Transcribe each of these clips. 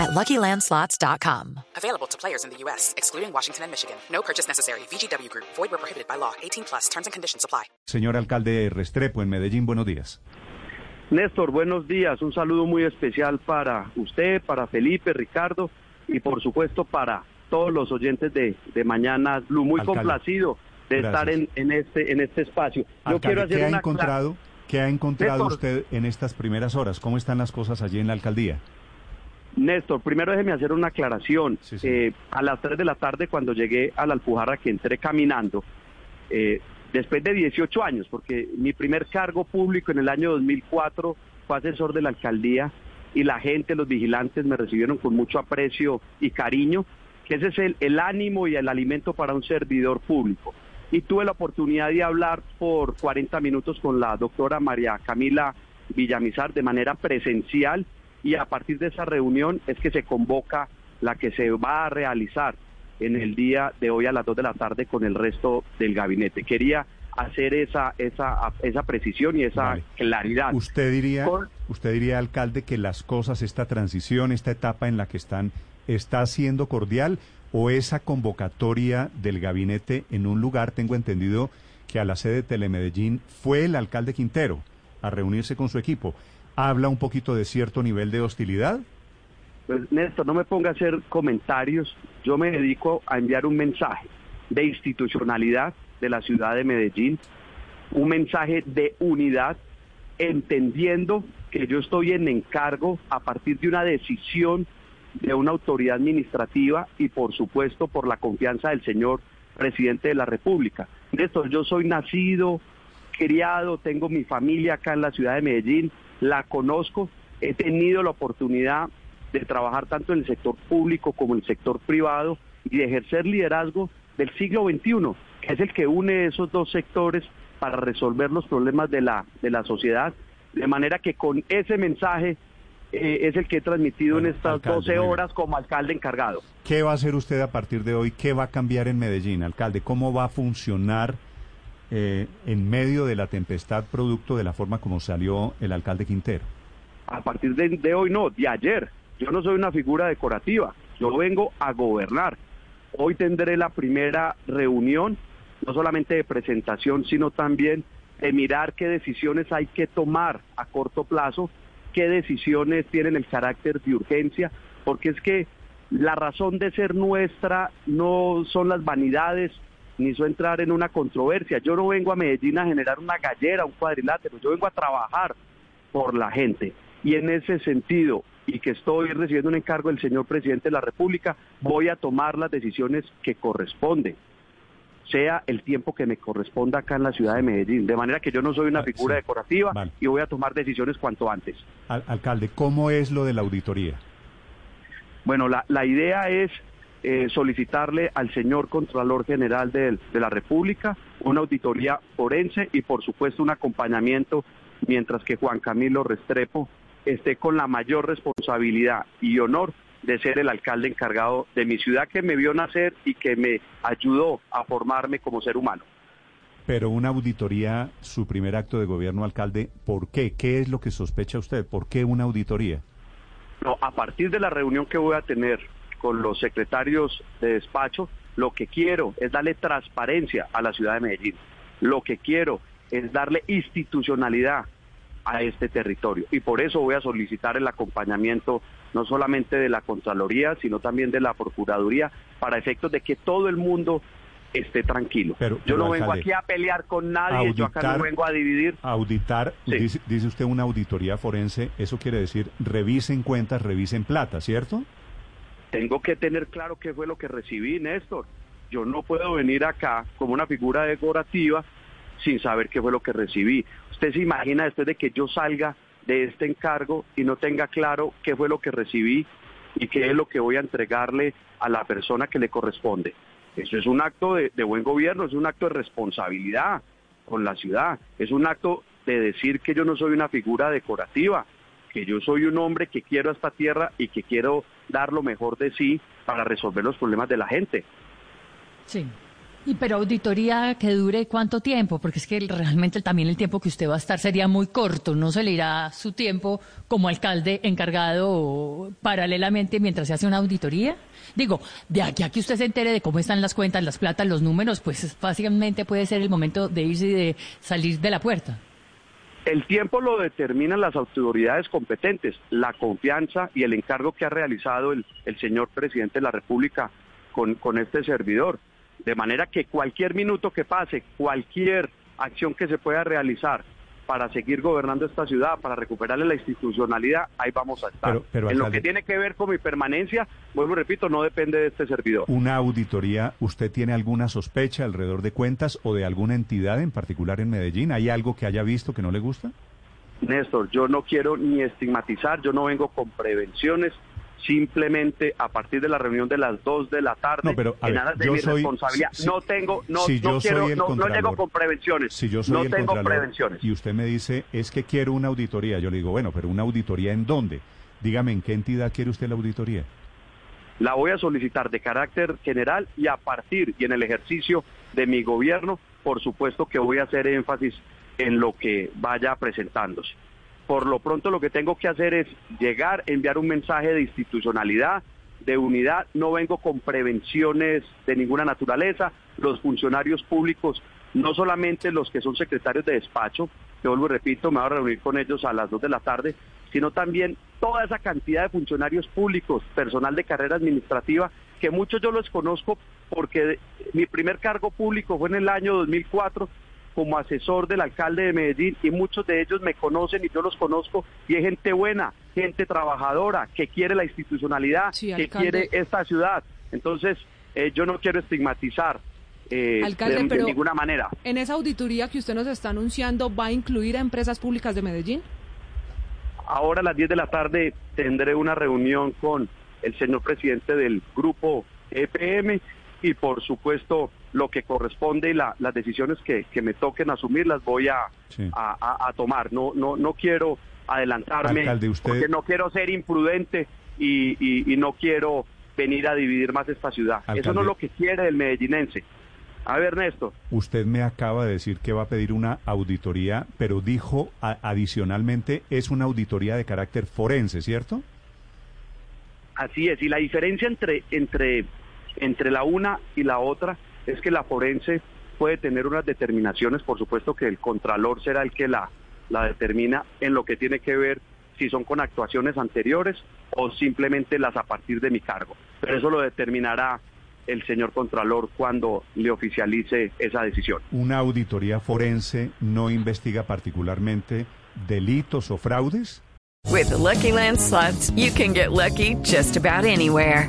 at LuckyLandSlots.com. Available to players in the U.S., excluding Washington and Michigan. No purchase necessary. VGW Group. Void where prohibited by law. 18 plus. Terms and conditions apply. Señor alcalde Restrepo, en Medellín, buenos días. Néstor, buenos días. Un saludo muy especial para usted, para Felipe, Ricardo y por supuesto para todos los oyentes de, de Mañana Blue. Muy Alcalde. complacido de Gracias. estar en, en este en este espacio. Yo Alcalde, quiero hacer ¿qué ha una encontrado, ¿qué ha encontrado Néstor. usted en estas primeras horas? ¿Cómo están las cosas allí en la alcaldía? Néstor, primero déjeme hacer una aclaración. Sí, sí. Eh, a las 3 de la tarde, cuando llegué a la Alpujarra, que entré caminando, eh, después de 18 años, porque mi primer cargo público en el año 2004 fue asesor de la alcaldía y la gente, los vigilantes me recibieron con mucho aprecio y cariño, que ese es el, el ánimo y el alimento para un servidor público. Y tuve la oportunidad de hablar por 40 minutos con la doctora María Camila Villamizar de manera presencial y a partir de esa reunión es que se convoca la que se va a realizar en el día de hoy a las 2 de la tarde con el resto del gabinete. Quería hacer esa esa esa precisión y esa Vale. claridad. ¿Usted diría, Con- usted diría, alcalde, que las cosas, esta transición, esta etapa en la que están, está siendo cordial o esa convocatoria del gabinete en un lugar, tengo entendido que a la sede de Telemedellín fue el alcalde Quintero a reunirse con su equipo. ¿Habla un poquito de cierto nivel de hostilidad? Pues, Néstor, no me ponga a hacer comentarios. Yo me dedico a enviar un mensaje de institucionalidad de la ciudad de Medellín, un mensaje de unidad, entendiendo que yo estoy en encargo a partir de una decisión de una autoridad administrativa y por supuesto por la confianza del señor presidente de la República. Néstor, yo soy nacido, criado, tengo mi familia acá en la ciudad de Medellín, la conozco, he tenido la oportunidad de trabajar tanto en el sector público como en el sector privado y de ejercer liderazgo del siglo XXI, que es el que une esos dos sectores para resolver los problemas de la, de la sociedad, de manera que con ese mensaje eh, es el que he transmitido Bueno, en estas alcalde, 12 muy bien. horas como alcalde encargado. ¿Qué va a hacer usted a partir de hoy? ¿Qué va a cambiar en Medellín, alcalde? ¿Cómo va a funcionar eh, en medio de la tempestad producto de la forma como salió el alcalde Quintero? a partir de, de hoy no, de ayer. Yo no soy una figura decorativa, yo vengo a gobernar. Hoy tendré la primera reunión, no solamente de presentación, sino también de mirar qué decisiones hay que tomar a corto plazo, qué decisiones tienen el carácter de urgencia, porque es que la razón de ser nuestra no son las vanidades, ni son entrar en una controversia. Yo no vengo a Medellín a generar una gallera, un cuadrilátero, yo vengo a trabajar por la gente. Y en ese sentido, y que estoy recibiendo un encargo del señor presidente de la República, voy a tomar las decisiones que corresponden, sea el tiempo que me corresponda acá en la ciudad de Medellín. De manera que yo no soy una Ah, figura sí. decorativa Vale. y voy a tomar decisiones cuanto antes. Al- alcalde, ¿cómo es lo de la auditoría? Bueno, la, la idea es eh, solicitarle al señor Contralor General del- de, la República una auditoría forense y por supuesto un acompañamiento mientras que Juan Camilo Restrepo esté con la mayor responsabilidad y honor de ser el alcalde encargado de mi ciudad que me vio nacer y que me ayudó a formarme como ser humano. Pero una auditoría, su primer acto de gobierno, alcalde, ¿por qué? ¿Qué es lo que sospecha usted? ¿Por qué una auditoría? No, a partir de la reunión que voy a tener con los secretarios de despacho, lo que quiero es darle transparencia a la ciudad de Medellín. Lo que quiero es darle institucionalidad a este territorio. Y por eso voy a solicitar el acompañamiento no solamente de la Contraloría, sino también de la Procuraduría, para efectos de que todo el mundo esté tranquilo. Pero- yo no vengo alcalde, aquí a pelear con nadie, yo acá no vengo a dividir. Auditar, Sí. dice, dice usted una auditoría forense, eso quiere decir revisen cuentas, revisen plata, ¿cierto? Tengo que tener claro qué fue lo que recibí, Néstor. Yo no puedo venir acá como una figura decorativa sin saber qué fue lo que recibí. Usted se imagina después de que yo salga de este encargo y no tenga claro qué fue lo que recibí y qué es lo que voy a entregarle a la persona que le corresponde. Eso es un acto de, de buen gobierno, es un acto de responsabilidad. con la ciudad. Es un acto de decir que yo no soy una figura decorativa, que yo soy un hombre que quiero esta tierra y que quiero dar lo mejor de sí para resolver los problemas de la gente. Sí. Y pero auditoría que dure cuánto tiempo, porque es que realmente también el tiempo que usted va a estar sería muy corto, no se le irá su tiempo como alcalde encargado paralelamente mientras se hace una auditoría. Digo, de aquí a que usted se entere de cómo están las cuentas, las platas, los números, pues fácilmente puede ser el momento de irse y de salir de la puerta. El tiempo lo determinan las autoridades competentes, la confianza y el encargo que ha realizado el, señor presidente de la República con, este servidor. De manera que cualquier minuto que pase, cualquier acción que se pueda realizar para seguir gobernando esta ciudad, para recuperarle la institucionalidad, ahí vamos a estar. en lo que tiene que ver con mi permanencia, vuelvo y repito, no depende de este servidor. ¿Una auditoría, usted tiene alguna sospecha alrededor de cuentas o de alguna entidad en particular en Medellín? ¿Hay algo que haya visto que no le gusta? Néstor, yo no quiero ni estigmatizar, yo no vengo con prevenciones, simplemente a partir de la reunión de las 2 de la tarde, no, pero, en de mi responsabilidad, no tengo, no, no quiero, no, no, llego con prevenciones, si yo soy no el tengo prevenciones. Y usted me dice, es que quiero una auditoría, yo le digo, bueno, pero una auditoría en dónde? Dígame, ¿en qué entidad quiere usted la auditoría? La voy a solicitar de carácter general y a partir y en el ejercicio de mi gobierno, por supuesto que voy a hacer énfasis en lo que vaya presentándose. Por lo pronto lo que tengo que hacer es llegar, enviar un mensaje de institucionalidad, de unidad. No vengo con prevenciones de ninguna naturaleza. Los funcionarios públicos, no solamente los que son secretarios de despacho, que vuelvo y repito, me voy a reunir con ellos a las 2 de la tarde, sino también toda esa cantidad de funcionarios públicos, personal de carrera administrativa, que muchos yo los conozco porque mi primer cargo público fue en el año 2004 como asesor del alcalde de Medellín y muchos de ellos me conocen y yo los conozco y es gente buena, gente trabajadora, que quiere la institucionalidad, que quiere esta ciudad. Entonces, eh, yo no quiero estigmatizar eh, de, ninguna manera. ¿En esa auditoría que usted nos está anunciando va a incluir a empresas públicas de Medellín? Ahora a las 10 de la tarde tendré una reunión con el señor presidente del grupo EPM y por supuesto lo que corresponde y las decisiones que, me toquen asumir las voy a, a, tomar. No, no, no quiero adelantarme porque no quiero ser imprudente y, y, no quiero venir a dividir más esta ciudad. Eso no es lo que quiere el medellinense. A ver, Ernesto. Usted me acaba de decir que va a pedir una auditoría, pero dijo adicionalmente es una auditoría de carácter forense, ¿cierto? Así es, y la diferencia entre, entre entre la una y la otra es que la forense puede tener unas determinaciones, por supuesto que el contralor será el que la, la determina en lo que tiene que ver si son con actuaciones anteriores o simplemente las a partir de mi cargo. Pero eso lo determinará el señor Contralor cuando le oficialice esa decisión. ¿Una auditoría forense no investiga particularmente delitos o fraudes? With Lucky Land you can get lucky just about anywhere.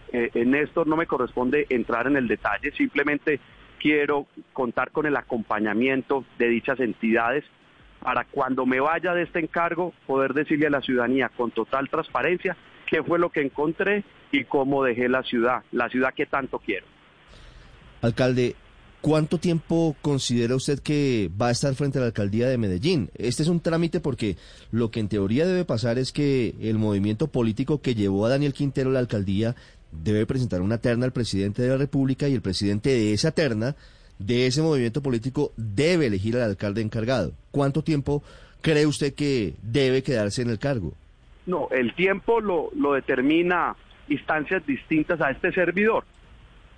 eh, en esto no me corresponde entrar en el detalle, simplemente quiero contar con el acompañamiento de dichas entidades para cuando me vaya de este encargo poder decirle a la ciudadanía con total transparencia qué fue lo que encontré y cómo dejé la ciudad, la ciudad que tanto quiero. Alcalde, ¿Cuánto tiempo considera usted que va a estar frente a la alcaldía de Medellín? Este es un trámite porque lo que en teoría debe pasar es que el movimiento político que llevó a Daniel Quintero a la alcaldía debe presentar una terna al presidente de la República y el presidente de esa terna, de ese movimiento político, debe elegir al alcalde encargado. ¿Cuánto tiempo cree usted que debe quedarse en el cargo? No, el tiempo lo, lo determina instancias distintas a este servidor.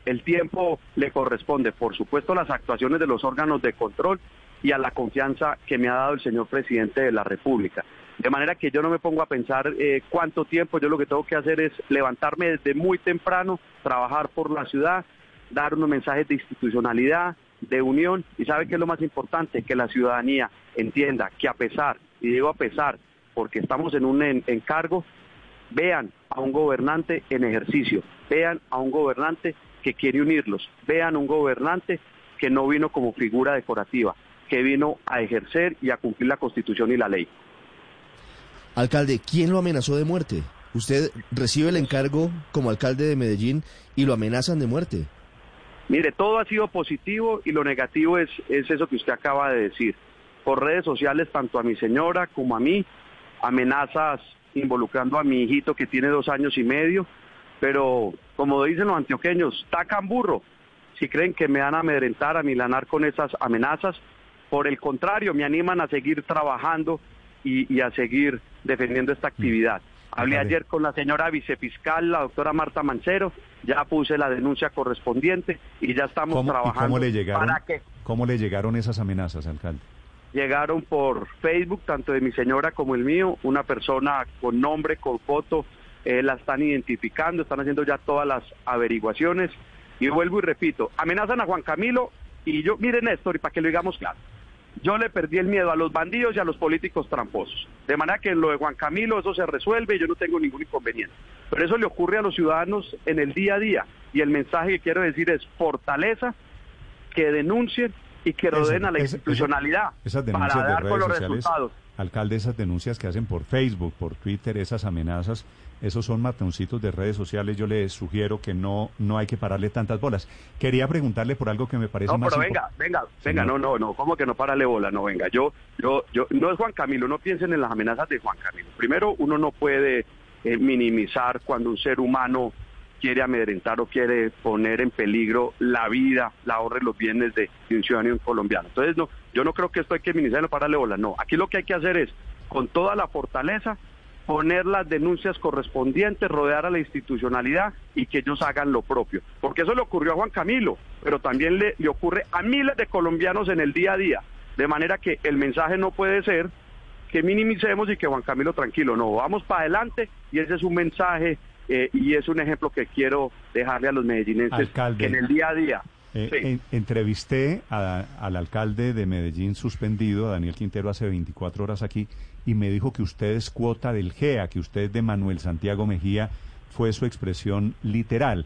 El tiempo le corresponde, por supuesto, a las actuaciones de los órganos de control y a la confianza que me ha dado el señor presidente de la República. De manera que yo no me pongo a pensar eh, cuánto tiempo, yo lo que tengo que hacer es levantarme desde muy temprano, trabajar por la ciudad, dar unos mensajes de institucionalidad, de unión. Y sabe que es lo más importante, que la ciudadanía entienda que a pesar, y digo a pesar, porque estamos en un encargo, vean a un gobernante en ejercicio, vean a un gobernante que quiere unirlos, vean un gobernante que no vino como figura decorativa, que vino a ejercer y a cumplir la constitución y la ley. Alcalde, ¿quién lo amenazó de muerte? Usted recibe el encargo como alcalde de Medellín y lo amenazan de muerte. Mire, todo ha sido positivo y lo negativo es, es eso que usted acaba de decir. Por redes sociales, tanto a mi señora como a mí, amenazas involucrando a mi hijito que tiene dos años y medio, pero como dicen los antioqueños, tacan burro. Si creen que me van a amedrentar, a milanar con esas amenazas, por el contrario, me animan a seguir trabajando y, a seguir defendiendo esta actividad. Hablé ayer con la señora vicefiscal, la doctora Marta Mancero, ya puse la denuncia correspondiente y ya estamos trabajando. ¿cómo le, llegaron, ¿Cómo le llegaron esas amenazas, alcalde? Llegaron por Facebook, tanto de mi señora como el mío, una persona con nombre, con foto, eh, la están identificando, están haciendo ya todas las averiguaciones. Y vuelvo y repito, amenazan a Juan Camilo y yo, miren Néstor, y para que lo digamos claro, yo le perdí el miedo a los bandidos y a los políticos tramposos. De manera que en lo de Juan Camilo eso se resuelve y yo no tengo ningún inconveniente. Pero eso le ocurre a los ciudadanos en el día a día. Y el mensaje que quiero decir es fortaleza, que denuncien y que rodeen a la institucionalidad para dar con los resultados. Alcalde, esas denuncias que hacen por Facebook, por Twitter, esas amenazas, esos son matoncitos de redes sociales. Yo le sugiero que no, no hay que pararle tantas bolas. Quería preguntarle por algo que me parece no, más. No, pero venga, venga, venga, no, no, no, ¿cómo que no pararle bola? No, venga, yo, yo, yo, no es Juan Camilo, no piensen en las amenazas de Juan Camilo. Primero, uno no puede eh, minimizar cuando un ser humano quiere amedrentar o quiere poner en peligro la vida, la ahorre los bienes de, un ciudadano colombiano. Entonces, no, yo no creo que esto hay que minimizarlo para darle bola. No, aquí lo que hay que hacer es, con toda la fortaleza, poner las denuncias correspondientes, rodear a la institucionalidad y que ellos hagan lo propio. Porque eso le ocurrió a Juan Camilo, pero también le, le ocurre a miles de colombianos en el día a día. De manera que el mensaje no puede ser que minimicemos y que Juan Camilo tranquilo, no, vamos para adelante y ese es un mensaje eh, y es un ejemplo que quiero dejarle a los medellinenses que en el día a día. Eh, entrevisté al alcalde de Medellín suspendido, a Daniel Quintero, hace 24 horas aquí y me dijo que usted es cuota del GEA, que usted de Manuel Santiago Mejía fue su expresión literal.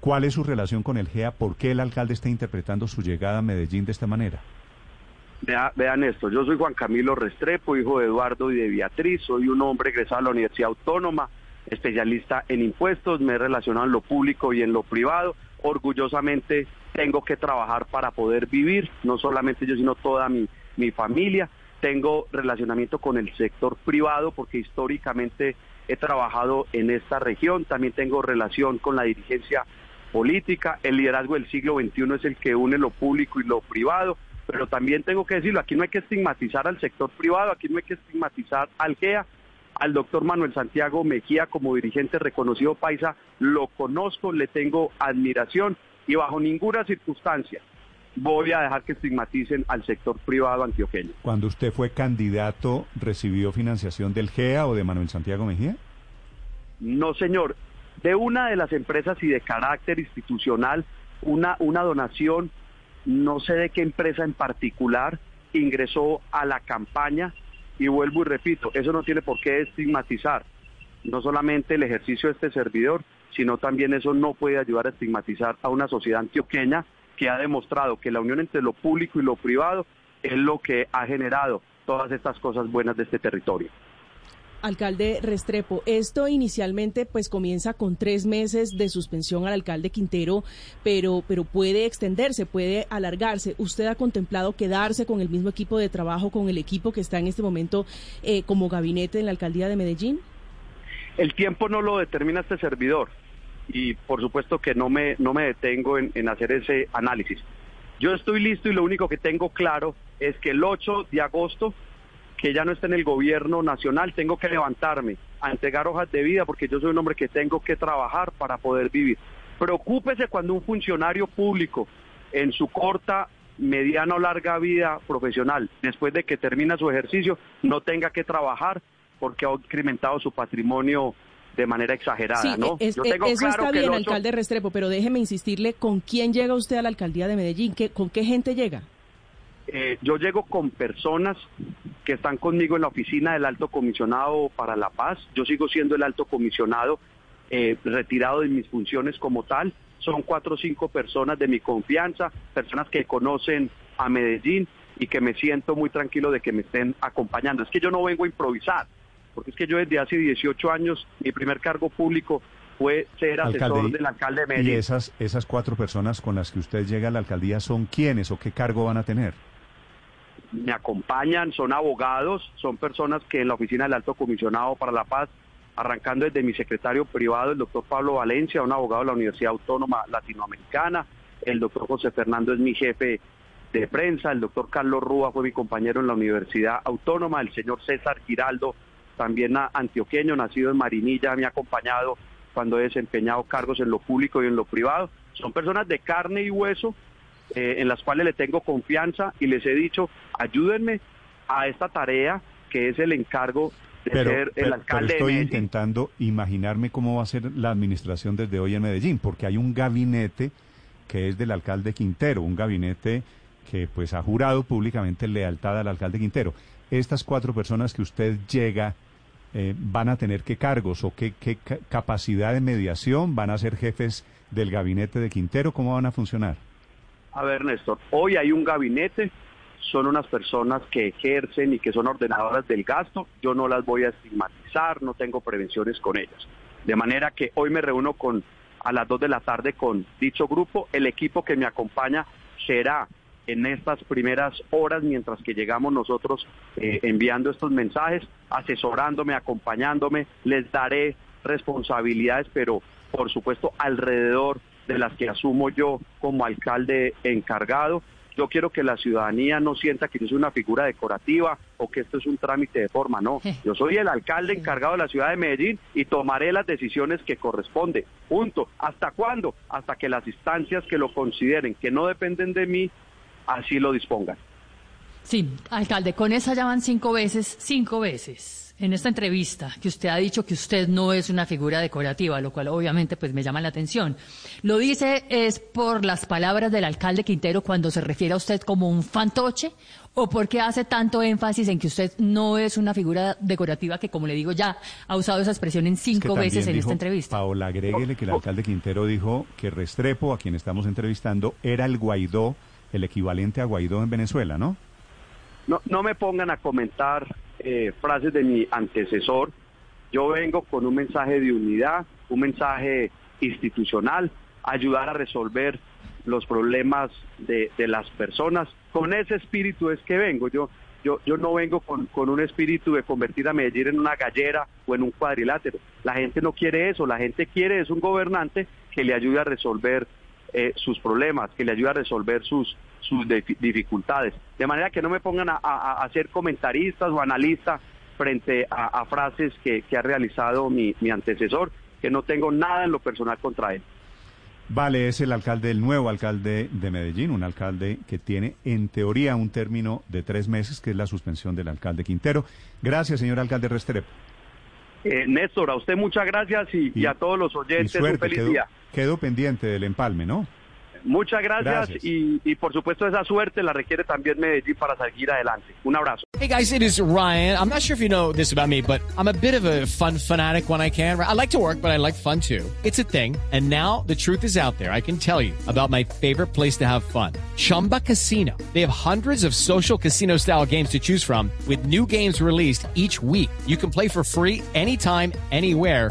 ¿Cuál es su relación con el GEA? ¿Por qué el alcalde está interpretando su llegada a Medellín de esta manera? vean esto, yo soy Juan Camilo Restrepo, hijo de Eduardo y de Beatriz, soy un hombre egresado a la Universidad Autónoma, especialista en impuestos, me he relacionado en lo público y en lo privado. Orgullosamente tengo que trabajar para poder vivir, no solamente yo, sino toda mi, mi familia. Tengo relacionamiento con el sector privado porque históricamente he trabajado en esta región. También tengo relación con la dirigencia política. El liderazgo del siglo XXI es el que une lo público y lo privado. Pero también tengo que decirlo, aquí no hay que estigmatizar al sector privado, aquí no hay que estigmatizar al GEA, al doctor Manuel Santiago Mejía como dirigente reconocido paisa, lo conozco, le tengo admiración y bajo ninguna circunstancia voy a dejar que estigmaticen al sector privado antioqueño. Cuando usted fue candidato, ¿recibió financiación del GEA o de Manuel Santiago Mejía? No, señor. De una de las empresas y de carácter institucional, una, una donación, no sé de qué empresa en particular, ingresó a la campaña y vuelvo y repito, eso no tiene por qué estigmatizar no solamente el ejercicio de este servidor, sino también eso no puede ayudar a estigmatizar a una sociedad antioqueña que ha demostrado que la unión entre lo público y lo privado es lo que ha generado todas estas cosas buenas de este territorio. Alcalde Restrepo, esto inicialmente pues comienza con tres meses de suspensión al alcalde Quintero, pero, pero puede extenderse, puede alargarse. ¿Usted ha contemplado quedarse con el mismo equipo de trabajo, con el equipo que está en este momento eh, como gabinete en la alcaldía de Medellín? El tiempo no lo determina este servidor y por supuesto que no me, no me detengo en, en hacer ese análisis. Yo estoy listo y lo único que tengo claro es que el 8 de agosto que ya no está en el gobierno nacional, tengo que levantarme a entregar hojas de vida porque yo soy un hombre que tengo que trabajar para poder vivir. Preocúpese cuando un funcionario público en su corta, mediana o larga vida profesional, después de que termina su ejercicio, no tenga que trabajar porque ha incrementado su patrimonio de manera exagerada, Sí, ¿no? es- Yo eh, tengo eso claro está que bien, ocho- alcalde Restrepo, pero déjeme insistirle, ¿con quién llega usted a la alcaldía de Medellín? ¿Qué, ¿Con qué gente llega? Eh, yo llego con personas que están conmigo en la oficina del alto comisionado para la paz. Yo sigo siendo el alto comisionado eh, retirado de mis funciones como tal. Son cuatro o cinco personas de mi confianza, personas que conocen a Medellín y que me siento muy tranquilo de que me estén acompañando. Es que yo no vengo a improvisar, porque es que yo desde hace 18 años, mi primer cargo público fue ser asesor Alcalde, y- del alcalde de ¿Y Medellín. esas, esas cuatro personas con las que usted llega a la alcaldía son quiénes o qué cargo van a tener? me acompañan, son abogados, son personas que en la oficina del Alto Comisionado para la Paz, arrancando desde mi secretario privado, el doctor Pablo Valencia, un abogado de la Universidad Autónoma Latinoamericana, el doctor José Fernando es mi jefe de prensa, el doctor Carlos Rúa fue mi compañero en la Universidad Autónoma, el señor César Giraldo, también antioqueño, nacido en Marinilla, me ha acompañado cuando he desempeñado cargos en lo público y en lo privado. Son personas de carne y hueso eh, en las cuales le tengo confianza y les he dicho, ayúdenme a esta tarea que es el encargo de Pero, ser el pero- pero alcalde de estoy intentando imaginarme cómo va a ser la administración desde hoy en Medellín, porque hay un gabinete que es del alcalde Quintero, un gabinete que pues ha jurado públicamente lealtad al alcalde Quintero. Estas cuatro personas que usted llega eh, van a tener qué cargos o qué, qué ca- capacidad de mediación, van a ser jefes del gabinete de Quintero, ¿cómo van a funcionar? A ver, Néstor, hoy hay un gabinete, son unas personas que ejercen y que son ordenadoras del gasto, yo no las voy a estigmatizar, no tengo prevenciones con ellas. De manera que hoy me reúno con a las 2 de la tarde con dicho grupo, el equipo que me acompaña será en estas primeras horas mientras que llegamos nosotros eh, enviando estos mensajes, asesorándome, acompañándome, les daré responsabilidades, pero por supuesto alrededor de las que asumo yo como alcalde encargado. Yo quiero que la ciudadanía no sienta que yo soy una figura decorativa o que esto es un trámite de forma, no. Yo soy el alcalde encargado de la ciudad de Medellín y tomaré las decisiones que corresponde. Punto. ¿Hasta cuándo? Hasta que las instancias que lo consideren que no dependen de mí así lo dispongan. Sí, alcalde, con esa ya van cinco veces, cinco veces en esta entrevista que usted ha dicho que usted no es una figura decorativa, lo cual obviamente pues me llama la atención. ¿Lo dice es por las palabras del alcalde Quintero cuando se refiere a usted como un fantoche o porque hace tanto énfasis en que usted no es una figura decorativa que como le digo ya ha usado esa expresión en Es que cinco veces en dijo, esta entrevista? Paola, agréguele que el alcalde Quintero dijo que Restrepo, a quien estamos entrevistando, era el Guaidó, el equivalente a Guaidó en Venezuela, ¿no? No, no me pongan a comentar eh, frases de mi antecesor. Yo vengo con un mensaje de unidad, un mensaje institucional, ayudar a resolver los problemas de, de las personas. Con ese espíritu es que vengo. Yo, yo, yo no vengo con, con un espíritu de convertir a Medellín en una gallera o en un cuadrilátero. La gente no quiere eso. La gente quiere es un gobernante que le ayude a resolver eh, sus problemas, que le ayude a resolver sus, sus dificultades. De manera que no me pongan a, a- a ser comentaristas o analistas frente a, a frases que, que ha realizado mi, mi antecesor, que no tengo nada en lo personal contra él. Vale, es el alcalde, el nuevo alcalde de Medellín, un alcalde que tiene en teoría un término de tres meses, que es la suspensión del alcalde Quintero. Gracias, señor alcalde Restrepo. Eh, Néstor, a usted muchas gracias y, y a todos los oyentes un suerte, feliz quedó, día. Quedó pendiente del empalme, ¿no? Muchas gracias, Gracias. Y, y por supuesto esa suerte la requiere también Medellín para seguir adelante. Un abrazo. Hey guys, it is Ryan. I'm not sure if you know this about me, but I'm a bit of a fun fanatic when I can. I like to work, but I like fun too. It's a thing. And now the truth is out there. I can tell you about my favorite place to have fun. Chumba Casino. They have hundreds of social casino style games to choose from with new games released each week. You can play for free anytime, anywhere.